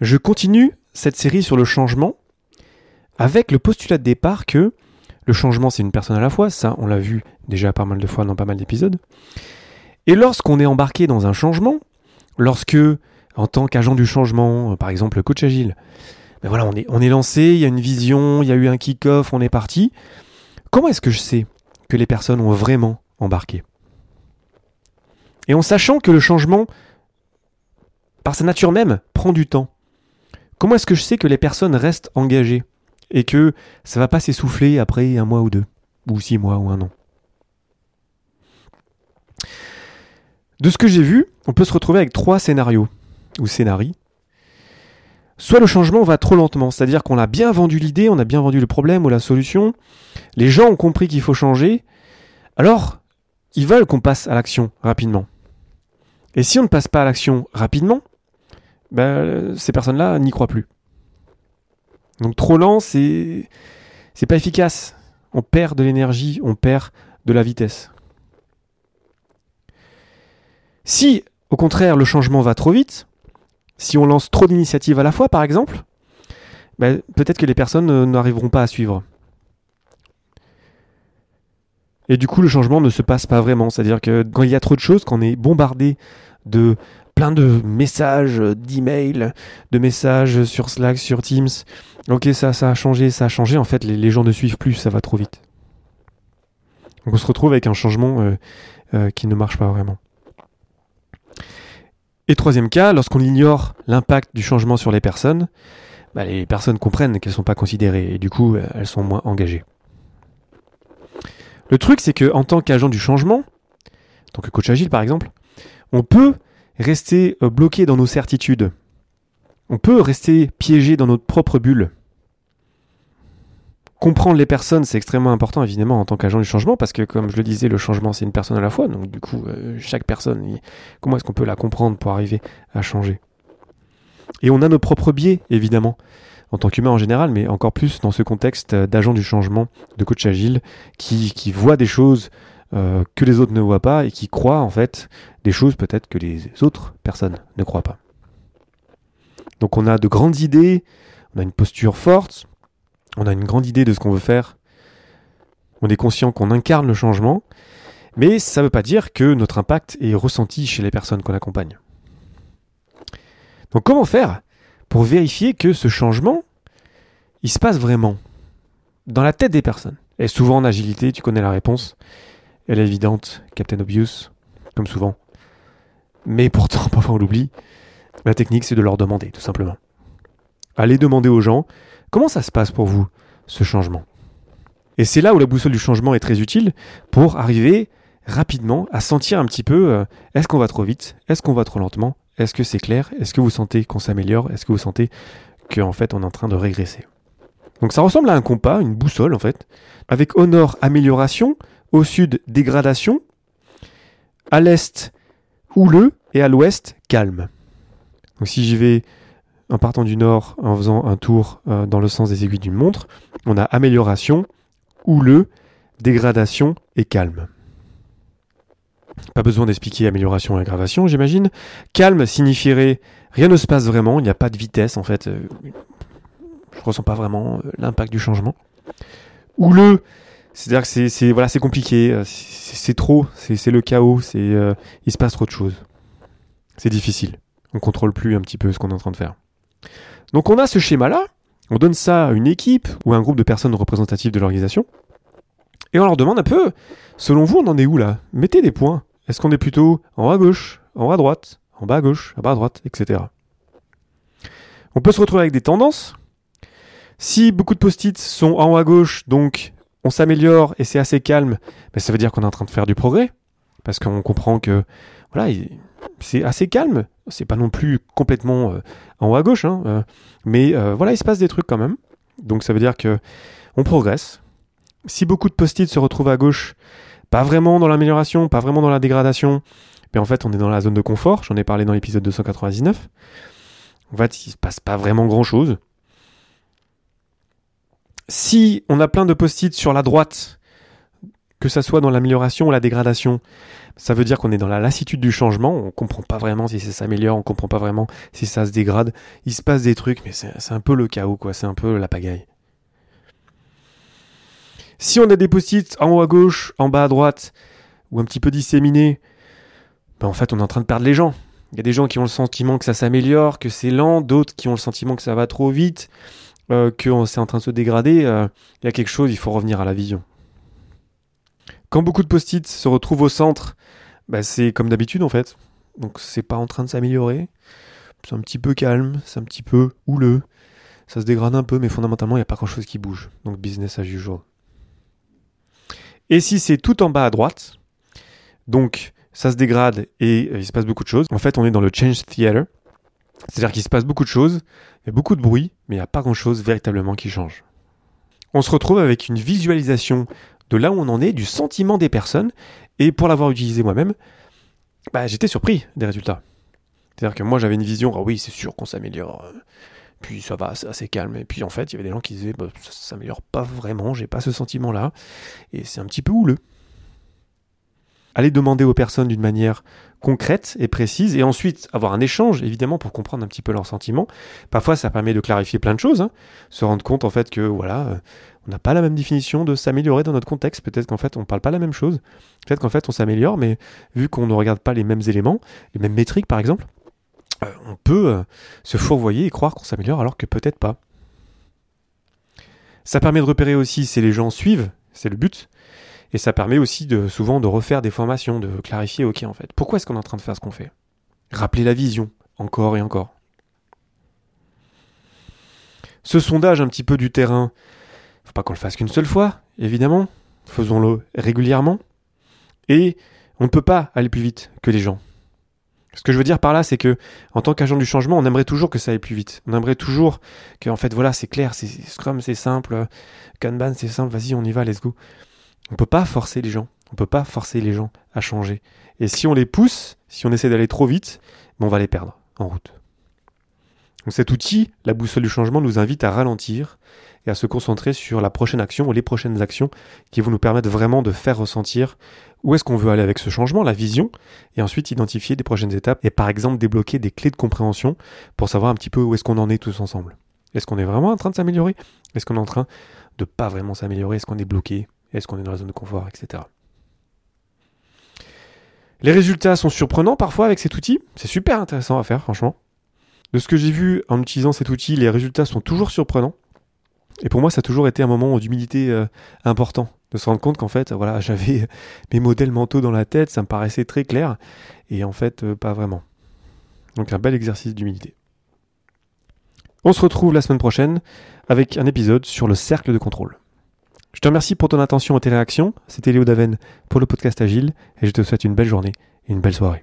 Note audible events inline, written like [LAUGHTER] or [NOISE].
Je continue cette série sur le changement avec le postulat de départ que le changement c'est une personne à la fois, ça on l'a vu déjà pas mal de fois dans pas mal d'épisodes. Et lorsqu'on est embarqué dans un changement, lorsque en tant qu'agent du changement, par exemple coach agile, ben voilà, on est, on est lancé, il y a une vision, il y a eu un kick-off, on est parti. Comment est-ce que je sais que les personnes ont vraiment embarqué? Et en sachant que le changement, par sa nature même, prend du temps. Comment est-ce que je sais que les personnes restent engagées et que ça va pas s'essouffler après un mois ou deux, ou six mois ou un an? De ce que j'ai vu, on peut se retrouver avec trois scénarios ou scénarii. Soit le changement va trop lentement, c'est-à-dire qu'on a bien vendu l'idée, on a bien vendu le problème ou la solution, les gens ont compris qu'il faut changer, alors ils veulent qu'on passe à l'action rapidement. Et si on ne passe pas à l'action rapidement, ben, ces personnes-là n'y croient plus. Donc trop lent, c'est c'est pas efficace. On perd de l'énergie, on perd de la vitesse. Si au contraire le changement va trop vite, si on lance trop d'initiatives à la fois par exemple, ben, peut-être que les personnes n'arriveront pas à suivre. Et du coup, le changement ne se passe pas vraiment. C'est-à-dire que quand il y a trop de choses, quand on est bombardé de plein de messages, d'emails, de messages sur Slack, sur Teams, ok, ça, ça a changé, ça a changé, en fait, les, gens ne suivent plus, ça va trop vite. Donc on se retrouve avec un changement euh, euh, qui ne marche pas vraiment. Et troisième cas, lorsqu'on ignore l'impact du changement sur les personnes, bah, les personnes comprennent qu'elles ne sont pas considérées et du coup elles sont moins engagées. Le truc, c'est que en tant qu'agent du changement, que coach agile par exemple, on peut rester euh, bloqué dans nos certitudes. On peut rester piégé dans notre propre bulle. Comprendre les personnes, c'est extrêmement important évidemment en tant qu'agent du changement, parce que comme je le disais, le changement c'est une personne à la fois, donc du coup, euh, chaque personne, comment est-ce qu'on peut la comprendre pour arriver à changer? Et on a nos propres biais, évidemment en tant qu'humain en général, mais encore plus dans ce contexte d'agent du changement, de coach agile, qui, qui voit des choses euh, que les autres ne voient pas et qui croit en fait des choses peut-être que les autres personnes ne croient pas. Donc on a de grandes idées, on a une posture forte, on a une grande idée de ce qu'on veut faire, on est conscient qu'on incarne le changement, mais ça ne veut pas dire que notre impact est ressenti chez les personnes qu'on accompagne. Donc comment faire pour vérifier que ce changement, il se passe vraiment dans la tête des personnes? Et souvent en agilité, tu connais la réponse. Elle est évidente, Captain Obvious, comme souvent. Mais pourtant, [LAUGHS] parfois on l'oublie. La technique, c'est de leur demander, tout simplement. Allez demander aux gens comment ça se passe pour vous, ce changement? Et c'est là où la boussole du changement est très utile pour arriver rapidement à sentir un petit peu euh, est-ce qu'on va trop vite, est-ce qu'on va trop lentement, est-ce que c'est clair? Est-ce que vous sentez qu'on s'améliore? Est-ce que vous sentez qu'en fait on est en train de régresser? Donc ça ressemble à un compas, une boussole en fait, avec au nord amélioration, au sud dégradation, à l'est houleux et à l'ouest calme. Donc si j'y vais en partant du nord en faisant un tour euh, dans le sens des aiguilles d'une montre, on a amélioration, houleux, dégradation et calme. Pas besoin d'expliquer amélioration et aggravation, j'imagine. Calme signifierait rien ne se passe vraiment, il n'y a pas de vitesse en fait. Euh, je ressens pas vraiment euh, l'impact du changement. Houleux, c'est-à-dire que c'est voilà, c'est compliqué, euh, c'est trop, c'est le chaos, c'est il se passe trop de choses. C'est difficile. On contrôle plus un petit peu ce qu'on est en train de faire. Donc on a ce schéma-là, on donne ça à une équipe ou à un groupe de personnes représentatives de l'organisation, et on leur demande un peu, selon vous, on en est où là? Mettez des points. Est-ce qu'on est plutôt en haut à gauche, en haut à droite, en bas à gauche, en bas à droite, etc. On peut se retrouver avec des tendances. Si beaucoup de post-it sont en haut à gauche, donc on s'améliore et c'est assez calme, ben, ça veut dire qu'on est en train de faire du progrès. Parce qu'on comprend que voilà, c'est assez calme. C'est pas non plus complètement euh, en haut à gauche, hein, euh, mais euh, voilà, il se passe des trucs quand même. Donc ça veut dire que on progresse. Si beaucoup de post-it se retrouvent à gauche, pas vraiment dans l'amélioration, pas vraiment dans la dégradation, mais en fait on est dans la zone de confort, j'en ai parlé dans l'épisode 299. En fait, il se passe pas vraiment grand chose. Si on a plein de post-it sur la droite, Que ça soit dans l'amélioration ou la dégradation, ça veut dire qu'on est dans la lassitude du changement, on comprend pas vraiment si ça s'améliore, on comprend pas vraiment si ça se dégrade. Il se passe des trucs, mais c'est un peu le chaos, quoi. C'est un peu la pagaille. Si on a des post-it en haut à gauche, en bas à droite, ou un petit peu disséminés, ben en fait, on est en train de perdre les gens. Il y a des gens qui ont le sentiment que ça s'améliore, que c'est lent, d'autres qui ont le sentiment que ça va trop vite, euh, que c'est en train de se dégrader. Euh, il y a quelque chose, il faut revenir à la vision. Quand beaucoup de post-it se retrouvent au centre, ben c'est comme d'habitude en fait. Donc c'est pas en train de s'améliorer. C'est un petit peu calme, c'est un petit peu houleux. Ça se dégrade un peu, mais fondamentalement, il n'y a pas grand-chose qui bouge. Donc business as usual. Et si c'est tout en bas à droite, donc ça se dégrade et euh, il se passe beaucoup de choses. En fait, on est dans le change theater. C'est-à-dire qu'il se passe beaucoup de choses, il y a beaucoup de bruit, mais il n'y a pas grand-chose véritablement qui change. On se retrouve avec une visualisation de là où on en est, du sentiment des personnes, et pour l'avoir utilisé moi-même, bah, j'étais surpris des résultats. C'est-à-dire que moi j'avais une vision, ah oui c'est sûr qu'on s'améliore, puis ça va, c'est assez calme, et puis en fait il y avait des gens qui disaient, bah, ça s'améliore pas vraiment, j'ai pas ce sentiment-là, et c'est un petit peu houleux aller demander aux personnes d'une manière concrète et précise, et ensuite avoir un échange, évidemment, pour comprendre un petit peu leurs sentiments. Parfois, ça permet de clarifier plein de choses, hein. se rendre compte en fait que voilà, euh, on n'a pas la même définition de s'améliorer dans notre contexte. Peut-être qu'en fait, on ne parle pas la même chose. Peut-être qu'en fait, on s'améliore, mais vu qu'on ne regarde pas les mêmes éléments, les mêmes métriques, par exemple, euh, on peut euh, se fourvoyer et croire qu'on s'améliore alors que peut-être pas. Ça permet de repérer aussi si les gens suivent, c'est le but, et ça permet aussi de, souvent de refaire des formations, de clarifier, ok en fait, pourquoi est-ce qu'on est en train de faire ce qu'on fait? Rappeler la vision, encore et encore. Ce sondage un petit peu du terrain, faut pas qu'on le fasse qu'une seule fois, évidemment, faisons-le régulièrement, et on ne peut pas aller plus vite que les gens. Ce que je veux dire par là, c'est que en tant qu'agent du changement, on aimerait toujours que ça aille plus vite. On aimerait toujours que, en fait, voilà, c'est clair, c'est Scrum, c'est simple, Kanban, c'est simple, vas-y, on y va, let's go. On peut pas forcer les gens. On peut pas forcer les gens à changer. Et si on les pousse, si on essaie d'aller trop vite, ben, on va les perdre en route. Donc cet outil, la boussole du changement, nous invite à ralentir et à se concentrer sur la prochaine action ou les prochaines actions qui vont nous permettre vraiment de faire ressentir où est-ce qu'on veut aller avec ce changement, la vision, et ensuite identifier des prochaines étapes et par exemple débloquer des clés de compréhension pour savoir un petit peu où est-ce qu'on en est tous ensemble. Est-ce qu'on est vraiment en train de s'améliorer? Est-ce qu'on est en train de pas vraiment s'améliorer? Est-ce qu'on est bloqué? Est-ce qu'on est dans la zone de confort, etc. Les résultats sont surprenants parfois avec cet outil. C'est super intéressant à faire, franchement. De ce que j'ai vu en utilisant cet outil, les résultats sont toujours surprenants. Et pour moi, ça a toujours été un moment d'humilité euh, important. De se rendre compte qu'en fait, voilà, [LAUGHS] j'avais mes modèles mentaux dans la tête, ça me paraissait très clair. Et en fait, euh, pas vraiment. Donc un bel exercice d'humilité. On se retrouve la semaine prochaine avec un épisode sur le cercle de contrôle. Je te remercie pour ton attention et tes réactions. C'était Léo Daven pour le podcast Agile et je te souhaite une belle journée et une belle soirée.